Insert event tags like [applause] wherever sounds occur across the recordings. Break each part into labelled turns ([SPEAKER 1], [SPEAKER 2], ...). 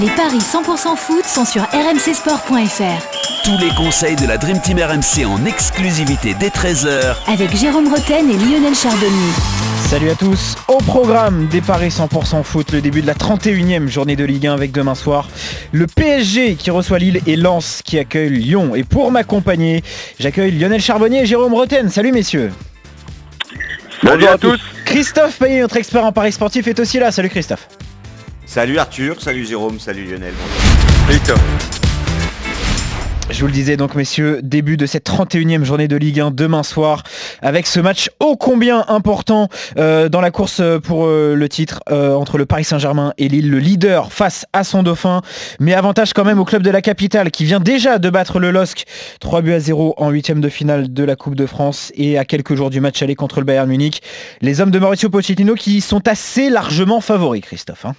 [SPEAKER 1] Les paris 100% foot sont sur rmcsport.fr.
[SPEAKER 2] Tous les conseils de la Dream Team RMC en exclusivité dès 13h
[SPEAKER 1] Avec Jérôme Roten et Lionel Chardonnay.
[SPEAKER 3] Salut à tous, au programme des paris 100% foot, le début de la 31e journée de Ligue 1 avec demain soir le PSG qui reçoit Lille et Lens qui accueille Lyon. Et pour m'accompagner, j'accueille Lionel Charbonnier et Jérôme Roten. Salut messieurs.
[SPEAKER 4] Bonjour à tous.
[SPEAKER 3] Christophe Payet, notre expert en paris sportif, est aussi là. Salut Christophe.
[SPEAKER 5] Salut Arthur, salut Jérôme, salut Lionel.
[SPEAKER 3] Je vous le disais donc messieurs, début de cette 31e journée de Ligue 1 demain soir avec ce match ô combien important euh, dans la course pour euh, le titre euh, entre le Paris Saint-Germain et Lille, le leader face à son dauphin, mais avantage quand même au club de la capitale qui vient déjà de battre le LOSC 3 buts à 0 en huitième de finale de la Coupe de France et à quelques jours du match aller contre le Bayern Munich. Les hommes de Mauricio Pochettino qui sont assez largement favoris Christophe. Hein.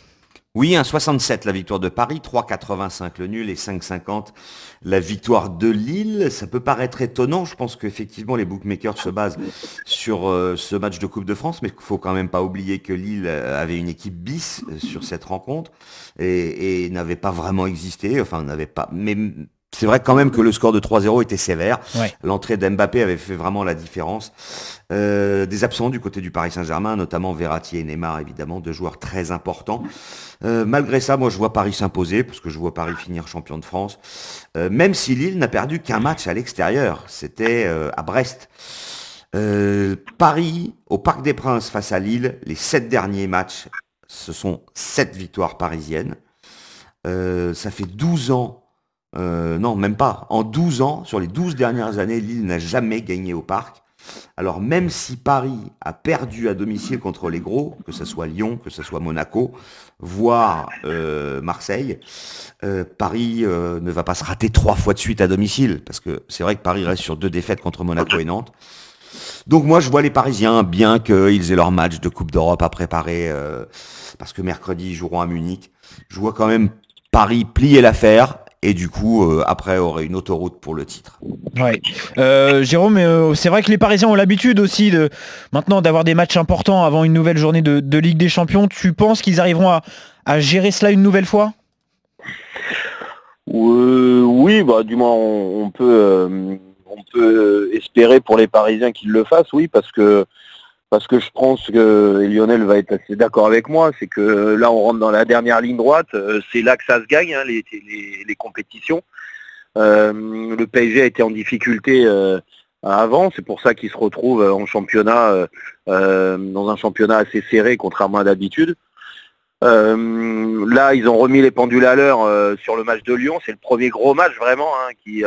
[SPEAKER 5] Oui, 1,67 la victoire de Paris, 3,85 le nul et 5,50 la victoire de Lille. Ça peut paraître étonnant. Je pense qu'effectivement les bookmakers se basent sur euh, ce match de Coupe de France, mais il faut quand même pas oublier que Lille euh, avait une équipe bis euh, sur cette rencontre et, n'avait pas vraiment existé. Enfin, n'avait pas. C'est vrai quand même que le score de 3-0 était sévère. L'entrée d'Mbappé avait fait vraiment la différence. Euh, des absents du côté du Paris Saint-Germain, notamment Verratti et Neymar, évidemment, deux joueurs très importants. Euh, malgré ça, moi, je vois Paris s'imposer, parce que je vois Paris finir champion de France. Euh, même si Lille n'a perdu qu'un match à l'extérieur. C'était à Brest. Paris, au Parc des Princes face à Lille, les sept derniers matchs, ce sont sept victoires parisiennes. ça fait 12 ans euh, non, même pas. En 12 ans, sur les 12 dernières années, Lille n'a jamais gagné au parc. Alors même si Paris a perdu à domicile contre les gros, que ce soit Lyon, que ce soit Monaco, voire euh, Marseille, euh, Paris ne va pas se rater trois fois de suite à domicile, parce que c'est vrai que Paris reste sur deux défaites contre Monaco et Nantes. Donc moi je vois les Parisiens, bien qu'ils aient leur match de Coupe d'Europe à préparer, parce que mercredi ils joueront à Munich, je vois quand même Paris plier l'affaire, et du coup euh, après aurait une autoroute pour le titre.
[SPEAKER 3] Ouais. Euh, Jérôme, euh, c'est vrai que les Parisiens ont l'habitude aussi de maintenant d'avoir des matchs importants avant une nouvelle journée de, Ligue des Champions. Tu penses qu'ils arriveront à, gérer cela une nouvelle fois?
[SPEAKER 4] Oui, bah du moins on, peut on peut espérer pour les Parisiens qu'ils le fassent, oui, parce que parce que je pense que Lionel va être assez d'accord avec moi, c'est que là on rentre dans la dernière ligne droite, euh, c'est là que ça se gagne, hein, les, compétitions. Euh, le PSG a été en difficulté euh, avant, c'est pour ça qu'il se retrouve en championnat, dans un championnat assez serré contrairement à d'habitude. là, ils ont remis les pendules à l'heure sur le match de Lyon. C'est le premier gros match vraiment hein, qui,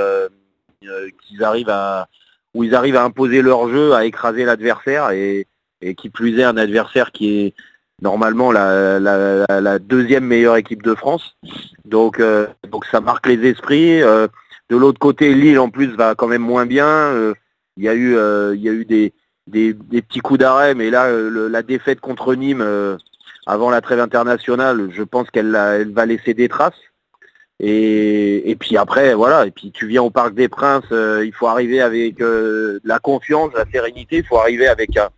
[SPEAKER 4] arrivent à, où ils arrivent à imposer leur jeu, à écraser l'adversaire et, et qui plus est un adversaire qui est normalement la, deuxième meilleure équipe de France. Donc, euh, donc ça marque les esprits. Euh, de l'autre côté, Lille en plus va quand même moins bien. Euh, il y a eu, il y a eu des, des, petits coups d'arrêt, mais là, la défaite contre Nîmes avant la trêve internationale, je pense qu'elle elle va laisser des traces. Et, et, puis après, voilà, et puis tu viens au Parc des Princes, il faut arriver avec la confiance, la sérénité, il faut arriver avec un,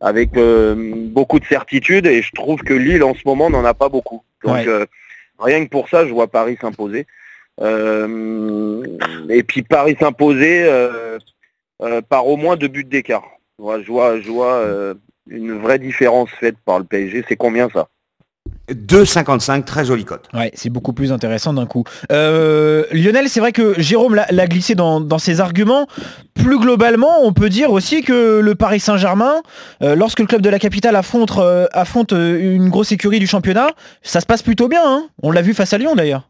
[SPEAKER 4] avec euh, beaucoup de certitude et je trouve que Lille en ce moment n'en a pas beaucoup. Donc euh, rien que pour ça, je vois Paris s'imposer. Euh, et puis Paris s'imposer par au moins deux buts d'écart. je vois, je vois une vraie différence faite par le PSG. C'est combien ça?
[SPEAKER 5] 2,55, très jolie cote.
[SPEAKER 3] Ouais, c'est beaucoup plus intéressant d'un coup. Euh, Lionel, c'est vrai que Jérôme l'a glissé dans, ses arguments. Plus globalement, on peut dire aussi que le Paris Saint-Germain, euh, lorsque le club de la capitale affronte, euh, affronte une grosse écurie du championnat, ça se passe plutôt bien. Hein. on l'a vu face à Lyon d'ailleurs.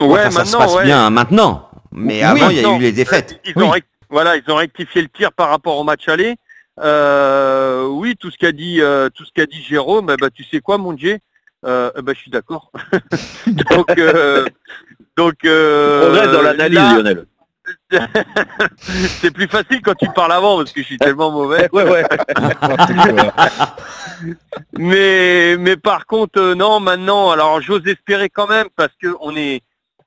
[SPEAKER 5] Ouais, ça se passe bien maintenant. Mais avant, il y a eu les défaites.
[SPEAKER 4] Ils ont voilà, ils ont rectifié le tir par rapport au match aller. oui, tout ce qu'a dit, tout ce qu'a dit Jérôme, eh ben, tu sais quoi, mon Dieu euh, bah, je suis d'accord. [laughs] donc, euh, donc
[SPEAKER 5] euh, dans l'analyse, Lionel. [laughs]
[SPEAKER 4] c'est plus facile quand tu parles avant parce que je suis tellement mauvais. [laughs]
[SPEAKER 5] ouais, ouais.
[SPEAKER 4] mais, mais par contre, euh, non, maintenant, alors j'ose espérer quand même parce que on est,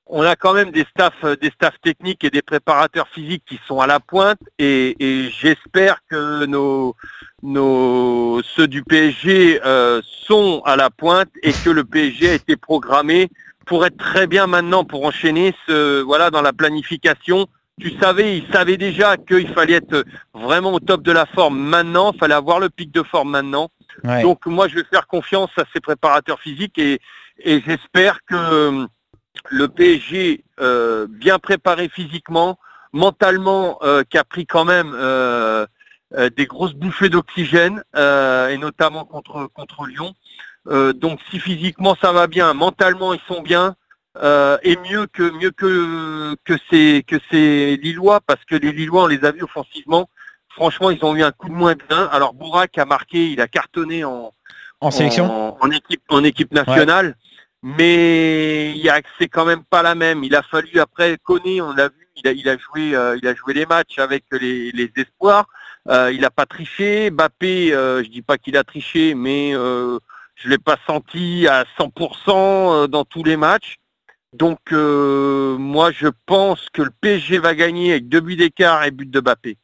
[SPEAKER 6] on a quand même des staffs, des staffs techniques et des préparateurs physiques qui sont à la pointe et, et j'espère que nos, nos, ceux du PSG euh, sont à la pointe et que le PSG a été programmé pour être très bien maintenant, pour enchaîner ce, voilà, dans la planification. Tu savais, il savait déjà qu'il fallait être vraiment au top de la forme maintenant, il fallait avoir le pic de forme maintenant.
[SPEAKER 3] Ouais.
[SPEAKER 6] Donc moi, je vais faire confiance à ces préparateurs physiques et, et j'espère que le PSG, euh, bien préparé physiquement, mentalement, euh, qui a pris quand même euh, des grosses bouffées d'oxygène, et notamment contre, contre Lyon. Donc si physiquement ça va bien, mentalement ils sont bien, et mieux que mieux que que ces que ces Lillois, parce que les Lillois on les a vus offensivement. Franchement, ils ont eu un coup de moins bien. Alors Bourak a marqué, il a cartonné en,
[SPEAKER 3] En sélection
[SPEAKER 6] en, en équipe, en équipe nationale. Mais c'est quand même pas la même. Il a fallu après Koné, on l'a vu, il a, joué, euh, il a joué les matchs avec les, espoirs. Euh, il n'a pas triché. Bappé, euh, je dis pas qu'il a triché, mais euh, je l'ai pas senti à 100% euh, dans tous les matchs. Donc moi, je pense que le PSG va gagner avec deux buts d'écart et but de Bappé.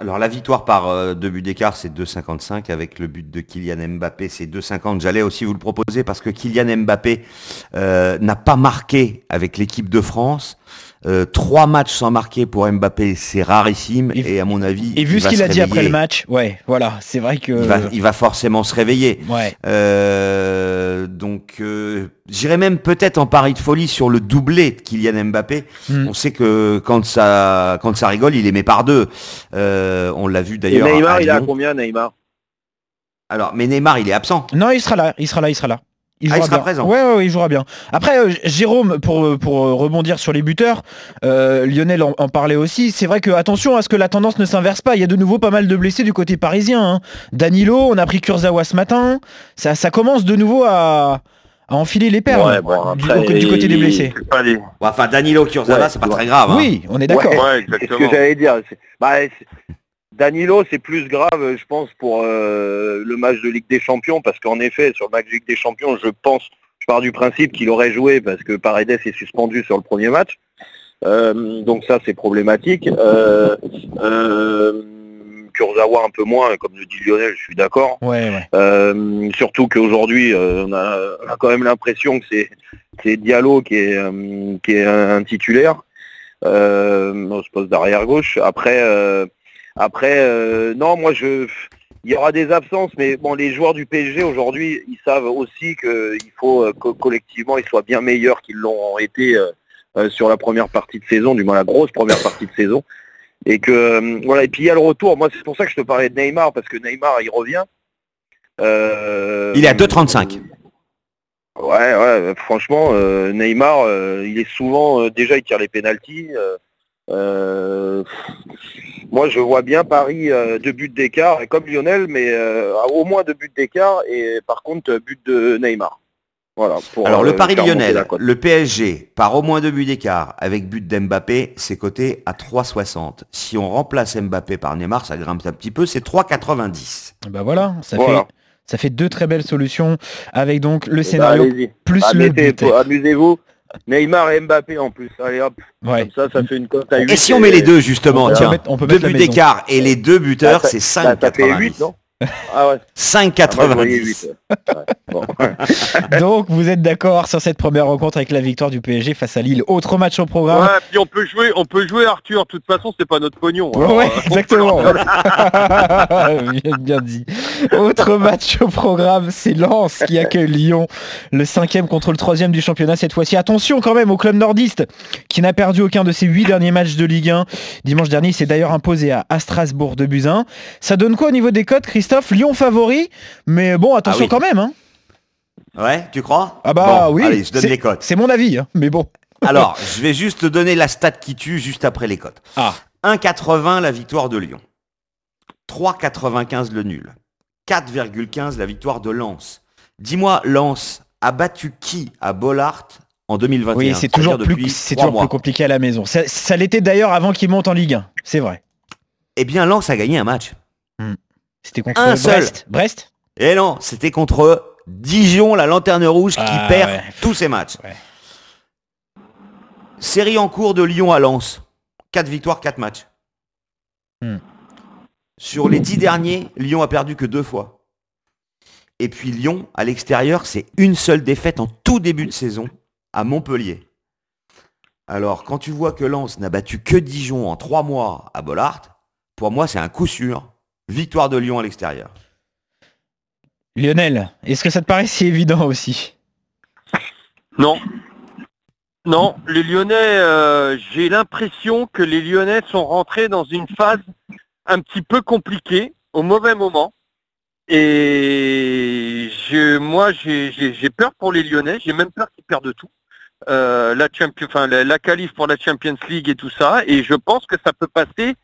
[SPEAKER 5] Alors la victoire par euh, deux buts d'écart, c'est 2,55 avec le but de Kylian Mbappé, c'est 2,50. J'allais aussi vous le proposer parce que Kylian Mbappé euh, n'a pas marqué avec l'équipe de France. Euh, trois matchs sans marquer pour Mbappé, c'est rarissime
[SPEAKER 3] Et-
[SPEAKER 5] et, à mon avis,
[SPEAKER 3] Et vu
[SPEAKER 5] il
[SPEAKER 3] ce qu'il a dit après le match, ouais, voilà, c'est vrai que.
[SPEAKER 5] il va, il va forcément se réveiller.
[SPEAKER 3] Ouais.
[SPEAKER 5] Euh, donc, euh, j'irais même peut-être en pari de folie sur le doublé de Kylian Mbappé.
[SPEAKER 3] Mm.
[SPEAKER 5] On sait que quand ça, quand ça rigole, il est met par deux. Euh, on l'a vu d'ailleurs.
[SPEAKER 4] Neymar,
[SPEAKER 5] à
[SPEAKER 4] il a combien Neymar?
[SPEAKER 5] Alors, mais Neymar, il est absent.
[SPEAKER 3] Non, il sera là, il sera là, il sera là. Il
[SPEAKER 5] Ah, il
[SPEAKER 3] jouera
[SPEAKER 5] sera
[SPEAKER 3] bien.
[SPEAKER 5] présent.
[SPEAKER 3] Ouais, ouais, ouais, il jouera bien. Après, euh, Jérôme, pour, pour euh, rebondir sur les buteurs, euh, Lionel en, en parlait aussi. C'est vrai que attention à ce que la tendance ne s'inverse pas. Il y a de nouveau pas mal de blessés du côté parisien. hein. Danilo, on a pris Kurzawa ce matin. Ça, ça commence de nouveau à, à enfiler les perles
[SPEAKER 4] Ouais, bon,
[SPEAKER 3] du,
[SPEAKER 4] après,
[SPEAKER 3] au- du côté des blessés.
[SPEAKER 6] Les-
[SPEAKER 5] enfin, Danilo Kurzawa,
[SPEAKER 4] Ouais,
[SPEAKER 5] c'est pas
[SPEAKER 4] ouais.
[SPEAKER 5] très grave. hein.
[SPEAKER 3] Oui, on est d'accord.
[SPEAKER 4] Ouais.
[SPEAKER 6] Ouais,
[SPEAKER 4] C'est ce que j'allais dire. C'est- bah, c'est- Danilo, c'est plus grave, je pense, pour euh, le match de Ligue des Champions, parce qu'en effet, sur le match de Ligue des Champions, je pense, je pars du principe qu'il aurait joué parce que Paredes est suspendu sur le premier match. Euh, donc ça, c'est problématique. Euh, euh, Kurzawa un peu moins, comme le dit Lionel, je suis d'accord.
[SPEAKER 3] Ouais, ouais.
[SPEAKER 4] Surtout qu'aujourd'hui, on, a, on a quand même l'impression que c'est c'est Diallo qui est, qui est un, un titulaire euh, au poste d'arrière gauche. Après, euh, après, euh, non, moi je, il y aura des absences, mais bon, les joueurs du PSG aujourd'hui, ils savent aussi qu'il faut euh, que collectivement ils soient bien meilleurs qu'ils l'ont été euh, euh, sur la première partie de saison, du moins la grosse première partie de saison. Et que euh, voilà, et puis il y a le retour. Moi, c'est pour ça que je te parlais de Neymar, parce que Neymar, il revient. Euh,
[SPEAKER 5] Il est à 2,35.
[SPEAKER 4] Ouais, ouais, franchement, euh, Neymar, euh, il est souvent, euh, déjà, il tire les pénalties. Euh, euh, moi, je vois bien Paris euh, deux buts d'écart, et comme Lionel, mais euh, au moins deux buts d'écart, et par contre, euh, but de Neymar. Voilà. pour,
[SPEAKER 5] Alors,
[SPEAKER 4] euh,
[SPEAKER 5] le pari
[SPEAKER 4] faire monter
[SPEAKER 5] lyonnais,
[SPEAKER 4] la cote.
[SPEAKER 5] le PSG, par au moins deux buts d'écart, avec but d'Mbappé, c'est coté à 3,60. Si on remplace Mbappé par Neymar, ça grimpe un petit peu, c'est 3,90.
[SPEAKER 3] Bah voilà, ça
[SPEAKER 4] Voilà.
[SPEAKER 3] fait ça fait deux très belles solutions avec donc le
[SPEAKER 4] Eh ben,
[SPEAKER 3] scénario plus le but.
[SPEAKER 4] Amusez-vous. Neymar et Mbappé en plus. Allez hop.
[SPEAKER 3] Ouais.
[SPEAKER 4] Comme ça, ça fait une cote à 8.
[SPEAKER 5] Et si on met les deux, justement,
[SPEAKER 3] On peut
[SPEAKER 5] tiens,
[SPEAKER 3] mettre- on peut
[SPEAKER 5] deux
[SPEAKER 3] mettre
[SPEAKER 5] buts d'écart et les deux buteurs,
[SPEAKER 4] Ah, ça-
[SPEAKER 5] c'est
[SPEAKER 4] ça, ça fait 8,
[SPEAKER 5] 5,90.
[SPEAKER 4] non Ah ouais. Ah, moi, je voyais
[SPEAKER 5] 5,90.
[SPEAKER 4] 8. Ouais. Bon. [laughs] [laughs]
[SPEAKER 3] Donc vous êtes d'accord sur cette première rencontre avec la victoire du PSG face à Lille. Autre match au programme.
[SPEAKER 6] Ouais, puis on peut jouer, on peut jouer Arthur. De toute façon, c'est pas notre pognon.
[SPEAKER 3] Ouais,
[SPEAKER 6] Alors,
[SPEAKER 3] ouais,
[SPEAKER 6] euh,
[SPEAKER 3] exactement. [laughs] bien, bien dit. Autre match au programme, c'est Lens qui accueille Lyon, le cinquième contre le troisième du championnat cette fois-ci. Attention quand même au club nordiste qui n'a perdu aucun de ses huit derniers matchs de Ligue 1. Dimanche dernier, il s'est d'ailleurs imposé à, à Strasbourg de Buzyn. Ça donne quoi au niveau des cotes, Christophe Lyon favori, mais bon, attention
[SPEAKER 5] Ah oui.
[SPEAKER 3] quand même. Hein.
[SPEAKER 5] Ouais, tu crois?
[SPEAKER 3] Ah bah
[SPEAKER 5] Bon,
[SPEAKER 3] oui,
[SPEAKER 5] Allez, je donne les cotes.
[SPEAKER 3] C'est mon avis, hein, mais bon. [laughs]
[SPEAKER 5] Alors, je vais juste te donner la stat qui tue juste après les cotes.
[SPEAKER 3] Ah.
[SPEAKER 5] 1,80 la victoire de Lyon. 3,95 le nul. 4,15 la victoire de Lens. Dis-moi, Lens a battu qui à Bollard en 2021
[SPEAKER 3] Oui, c'est toujours, plus,
[SPEAKER 5] depuis
[SPEAKER 3] c'est
[SPEAKER 5] trois
[SPEAKER 3] toujours
[SPEAKER 5] mois.
[SPEAKER 3] plus compliqué à la maison. Ça, ça l'était d'ailleurs avant qu'il monte en Ligue 1, c'est vrai.
[SPEAKER 5] Eh bien, Lens a gagné un match.
[SPEAKER 3] C'était contre
[SPEAKER 5] Un seul.
[SPEAKER 3] Brest. Brest
[SPEAKER 5] Et non, c'était contre Dijon, la lanterne rouge, qui
[SPEAKER 3] Ah,
[SPEAKER 5] perd
[SPEAKER 3] ouais.
[SPEAKER 5] tous ses matchs.
[SPEAKER 3] Ouais.
[SPEAKER 5] série en cours de Lyon à Lens. 4 victoires, 4 matchs.
[SPEAKER 3] Hmm.
[SPEAKER 5] Sur les 10 derniers, Lyon a perdu que deux fois. Et puis Lyon, à l'extérieur, c'est une seule défaite en tout début de saison à Montpellier. Alors, quand tu vois que Lens n'a battu que Dijon en 3 mois à Bollard, pour moi, c'est un coup sûr. Victoire de Lyon à l'extérieur.
[SPEAKER 3] Lionel, est-ce que ça te paraît si évident aussi?
[SPEAKER 6] Non. Non, les Lyonnais, euh, j'ai l'impression que les Lyonnais sont rentrés dans une phase un petit peu compliquée, au mauvais moment. Et je, moi, j'ai peur pour les Lyonnais, j'ai même peur qu'ils perdent tout. Euh, la, champion, enfin, la, la qualif pour la Champions League et tout ça. Et je pense que ça peut passer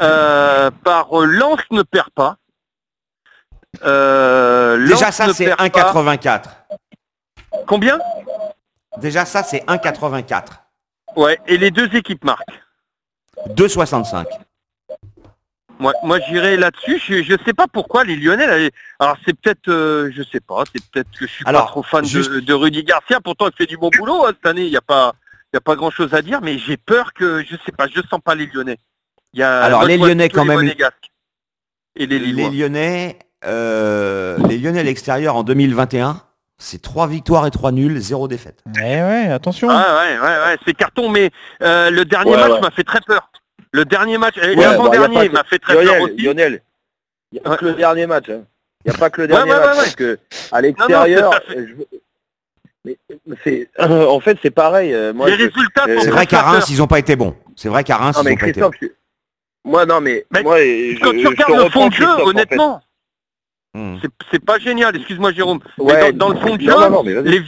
[SPEAKER 6] euh, par Lens ne perd pas. Euh,
[SPEAKER 5] Déjà, ça,
[SPEAKER 6] ne
[SPEAKER 5] c'est
[SPEAKER 6] perd pas.
[SPEAKER 5] 1,84.
[SPEAKER 6] Combien?
[SPEAKER 5] Déjà, ça, c'est 1,84.
[SPEAKER 6] Ouais, et les deux équipes marquent.
[SPEAKER 5] 2,65.
[SPEAKER 6] Moi, moi j'irai là-dessus. Je, je sais pas pourquoi les Lyonnais. là, alors c'est peut-être, euh, je sais pas, c'est peut-être que je suis
[SPEAKER 5] Alors,
[SPEAKER 6] pas trop fan
[SPEAKER 5] juste-
[SPEAKER 6] de, de Rudy Garcia. Pourtant, il fait du bon boulot hein, cette année. Il n'y a pas, il y a pas grand-chose à dire. Mais j'ai peur que, je sais pas, je sens pas les Lyonnais. Il y a,
[SPEAKER 5] Alors, les Lyonnais, quand
[SPEAKER 6] les
[SPEAKER 5] même-
[SPEAKER 6] Et les.
[SPEAKER 5] Lyonnais, euh, les Lyonnais à l'extérieur en 2021, c'est 3 victoires et 3 nuls, 0 défaite.
[SPEAKER 3] Eh ouais, attention.
[SPEAKER 6] Ah ouais, ouais, ouais, c'est carton. Mais euh, le dernier
[SPEAKER 4] Ouais,
[SPEAKER 6] match
[SPEAKER 4] ouais.
[SPEAKER 6] m'a fait très peur. Le dernier match,
[SPEAKER 4] Ouais, bah,
[SPEAKER 6] l'avant-dernier m'a fait très peur
[SPEAKER 4] Lionel,
[SPEAKER 6] aussi.
[SPEAKER 4] Lionel, il n'y a pas
[SPEAKER 6] Ouais.
[SPEAKER 4] que le dernier match. Il n'y a pas que le dernier
[SPEAKER 6] ouais,
[SPEAKER 4] match.
[SPEAKER 6] ouais, ouais.
[SPEAKER 4] Parce que à l'extérieur, je c'est, [coughs] en fait, c'est pareil. euh, Moi,
[SPEAKER 6] les
[SPEAKER 4] je-
[SPEAKER 6] résultats
[SPEAKER 4] euh,
[SPEAKER 6] sont
[SPEAKER 5] C'est vrai qu'à. Reims, ils n'ont pas été bons. C'est vrai qu'à Reims,
[SPEAKER 4] non,
[SPEAKER 5] ils n'ont pas été bons.
[SPEAKER 4] Moi, non, mais,
[SPEAKER 6] Mais
[SPEAKER 4] moi, je,
[SPEAKER 6] Quand tu
[SPEAKER 4] je
[SPEAKER 6] regardes le fond de jeu,
[SPEAKER 4] Christophe, en fait.
[SPEAKER 6] honnêtement,
[SPEAKER 5] Hmm.
[SPEAKER 6] c'est- c'est pas génial. Excuse-moi, Jérôme. Mais dans, dans le fond de jeu,
[SPEAKER 4] non, non, non, mais vas-y.
[SPEAKER 6] les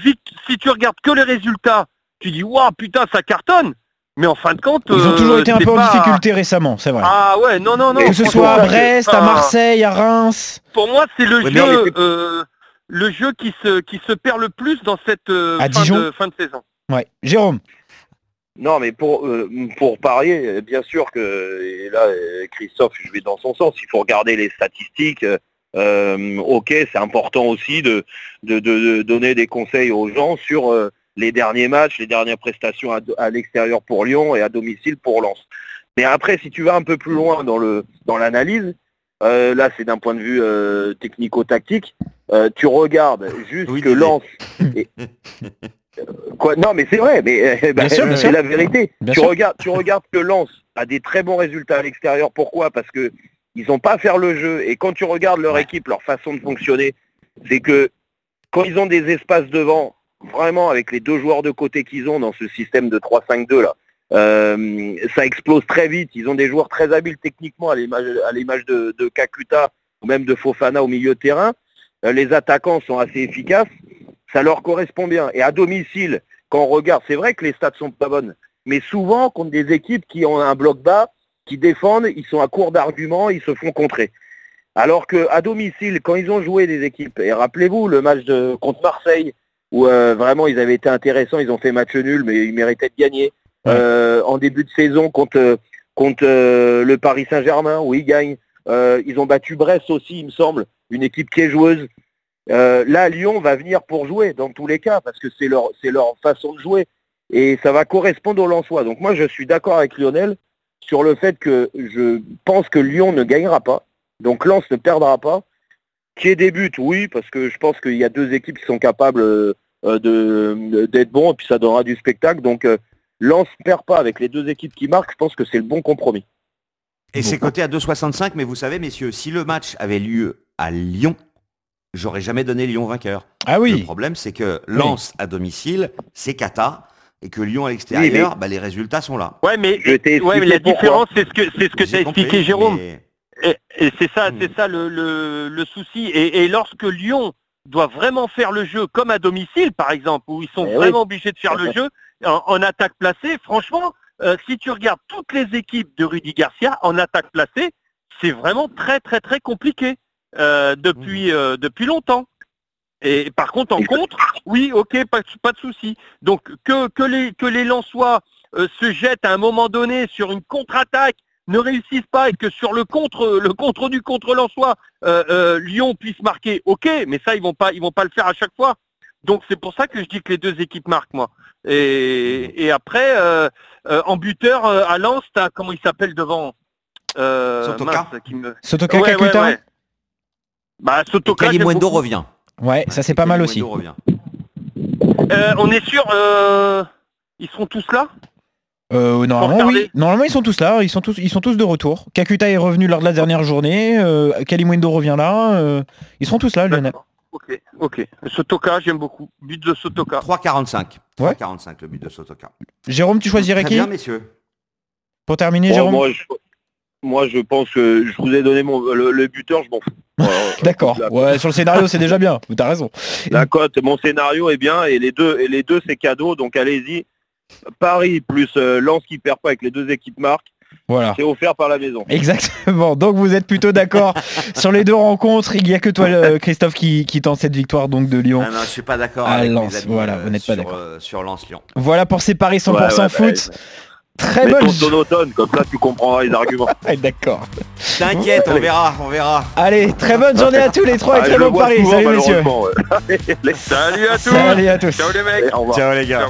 [SPEAKER 6] si tu regardes que les résultats, tu dis waouh putain ça cartonne. Mais en fin de compte,
[SPEAKER 3] Ils ont
[SPEAKER 6] euh,
[SPEAKER 3] toujours été un peu en difficulté récemment, c'est vrai.
[SPEAKER 6] Ah ouais, non non non.
[SPEAKER 3] que ce soit à Brest, à Marseille, à Reims,
[SPEAKER 6] Pour moi, c'est le
[SPEAKER 5] Ouais,
[SPEAKER 6] jeu, euh, le jeu qui se qui se perd le plus dans cette euh,
[SPEAKER 3] À
[SPEAKER 6] fin,
[SPEAKER 3] Dijon
[SPEAKER 6] de, fin de saison.
[SPEAKER 3] ouais. Jérôme,
[SPEAKER 4] Non, mais pour, euh, pour parier, bien sûr que, et là, Christophe, je vais dans son sens, il faut regarder les statistiques. euh, ok, c'est important aussi de, de, donner des conseils aux gens sur euh, les derniers matchs, les dernières prestations à, à l'extérieur pour Lyon et à domicile pour Lens. Mais après, si tu vas un peu plus loin dans le dans l'analyse, euh, là c'est d'un point de vue technico-tactique, tu regardes juste
[SPEAKER 5] Oui,
[SPEAKER 4] que. Lens... [laughs] et- Quoi Non, mais c'est vrai, mais euh, bah,
[SPEAKER 3] sûr,
[SPEAKER 4] c'est la vérité.
[SPEAKER 3] Bien
[SPEAKER 4] tu
[SPEAKER 3] sûr.
[SPEAKER 4] regardes, tu regardes que Lens a des très bons résultats à l'extérieur. Pourquoi? Parce que ils n'ont pas à faire le jeu. Et quand tu regardes leur équipe, leur façon de fonctionner, c'est que quand ils ont des espaces devant, vraiment avec les deux joueurs de côté qu'ils ont dans ce système de 3-5-2 là, euh, ça explose très vite. Ils ont des joueurs très habiles techniquement à l'image à l'image de, de Kakuta ou même de Fofana au milieu de terrain. Euh, les attaquants sont assez efficaces. Ça leur correspond bien. Et à domicile, quand on regarde, c'est vrai que les stats sont pas bonnes, mais souvent contre des équipes qui ont un bloc bas, qui défendent, ils sont à court d'arguments, ils se font contrer. Alors que à domicile, quand ils ont joué des équipes, et rappelez-vous le match de, contre Marseille, où euh, vraiment ils avaient été intéressants, ils ont fait match nul, mais ils méritaient de gagner.
[SPEAKER 3] Ouais.
[SPEAKER 4] Euh, en début de saison contre, contre euh, le Paris Saint-Germain, où ils gagnent. Ils ont battu Brest aussi, il me semble, une équipe qui est joueuse. Euh, là, Lyon va venir pour jouer dans tous les cas, parce que c'est leur, c'est leur façon de jouer. Et ça va correspondre au Lensois. Donc moi, je suis d'accord avec Lionel sur le fait que je pense que Lyon ne gagnera pas. Donc Lens ne perdra pas. Qui est des buts, oui, parce que je pense qu'il y a deux équipes qui sont capables euh, de, d'être bons, et puis ça donnera du spectacle. Donc euh, Lens ne perd pas avec les deux équipes qui marquent. Je pense que c'est le bon compromis.
[SPEAKER 5] Et c'est coté à 2,65, mais vous savez, messieurs, si le match avait lieu à Lyon, j'aurais jamais donné Lyon vainqueur.
[SPEAKER 3] ah
[SPEAKER 5] Le
[SPEAKER 3] oui,
[SPEAKER 5] problème, c'est que Lens à domicile, c'est Cata, et que Lyon à l'extérieur, bah, les résultats sont là.
[SPEAKER 6] Ouais, mais, ouais, mais la différence, c'est ce que c'est ce que t'as expliqué, Jérôme.
[SPEAKER 5] mais-
[SPEAKER 6] Et, et c'est ça,
[SPEAKER 5] Hmm.
[SPEAKER 6] c'est ça le, le, le souci. Et, et lorsque Lyon doit vraiment faire le jeu, comme à domicile par exemple, où ils sont
[SPEAKER 4] Eh oui.
[SPEAKER 6] vraiment obligés de faire le jeu en, en attaque placée, franchement, euh, si tu regardes toutes les équipes de Rudy Garcia en attaque placée, c'est vraiment très très très compliqué euh, depuis euh, depuis longtemps. Et par contre, en contre, oui, ok, pas, pas de souci. Donc que, que les que les Lensois euh, se jettent à un moment donné sur une contre-attaque, ne réussissent pas et que sur le contre le contre du contre Lensois, Lyon puisse marquer, ok, mais ça ils vont pas ils vont pas le faire à chaque fois. Donc c'est pour ça que je dis que les deux équipes marquent moi. Et, et après, en buteur à Lens, t'as comment il s'appelle devant euh,
[SPEAKER 5] Sotoka
[SPEAKER 6] mince, qui me...
[SPEAKER 3] Sotoka
[SPEAKER 6] Ouais, ouais,
[SPEAKER 3] Kakuta
[SPEAKER 6] ouais. Bah Sotoka.
[SPEAKER 5] Kalimundo
[SPEAKER 6] beaucoup.
[SPEAKER 5] revient.
[SPEAKER 3] Ouais, ça c'est pas mal aussi.
[SPEAKER 5] Revient.
[SPEAKER 6] Euh, on est sûr, euh, ils seront tous là?
[SPEAKER 3] Euh, normalement oui, normalement ils sont tous là, ils sont tous, ils sont tous de retour. Kakuta est revenu lors de la dernière journée, euh, Kalimundo revient là, euh, ils seront tous là Lionel.
[SPEAKER 6] Ok, ok. Sotoka, j'aime beaucoup. But de Sotoka.
[SPEAKER 5] 3,45.
[SPEAKER 3] Ouais.
[SPEAKER 5] 3,45 le but de Sotoka.
[SPEAKER 3] Jérôme, tu choisirais
[SPEAKER 5] Très
[SPEAKER 3] qui
[SPEAKER 5] bien, messieurs.
[SPEAKER 3] Pour terminer,
[SPEAKER 4] Bon,
[SPEAKER 3] Jérôme
[SPEAKER 4] moi, je, moi, je pense que je vous ai donné mon, le, le buteur, je m'en fous. [laughs]
[SPEAKER 3] D'accord. Ouais, sur le scénario c'est déjà bien, t'as raison. [laughs]
[SPEAKER 4] la cote, mon scénario est bien et les deux, et les deux c'est cadeau, donc allez-y. Paris plus euh, Lens qui perd pas avec les deux équipes marques,
[SPEAKER 3] Voilà.
[SPEAKER 4] c'est offert par la maison.
[SPEAKER 3] Exactement. Donc vous êtes plutôt d'accord [laughs] sur les deux rencontres. Il n'y a que toi, euh, Christophe, qui, qui tente cette victoire donc de Lyon.
[SPEAKER 5] Ah non, je suis pas d'accord
[SPEAKER 3] À
[SPEAKER 5] avec
[SPEAKER 3] Lens,
[SPEAKER 5] mes amis,
[SPEAKER 3] voilà,
[SPEAKER 5] euh,
[SPEAKER 3] vous n'êtes pas d'accord.
[SPEAKER 5] euh, sur Lens-Lyon.
[SPEAKER 3] Voilà pour ces paris 100%
[SPEAKER 4] Ouais, ouais, bah,
[SPEAKER 3] foot. Très bonne.
[SPEAKER 4] ton sonotone, comme ça tu comprendras les arguments. [laughs]
[SPEAKER 3] D'accord.
[SPEAKER 5] T'inquiète, on verra, on verra.
[SPEAKER 3] Allez, très bonne journée à tous les trois et
[SPEAKER 4] Ah,
[SPEAKER 3] très bon
[SPEAKER 4] vois
[SPEAKER 3] pari.
[SPEAKER 4] souvent,
[SPEAKER 3] Salut messieurs. [laughs]
[SPEAKER 6] Salut à tous
[SPEAKER 3] Salut à tous.
[SPEAKER 6] Ciao les mecs.
[SPEAKER 5] Ciao les gars.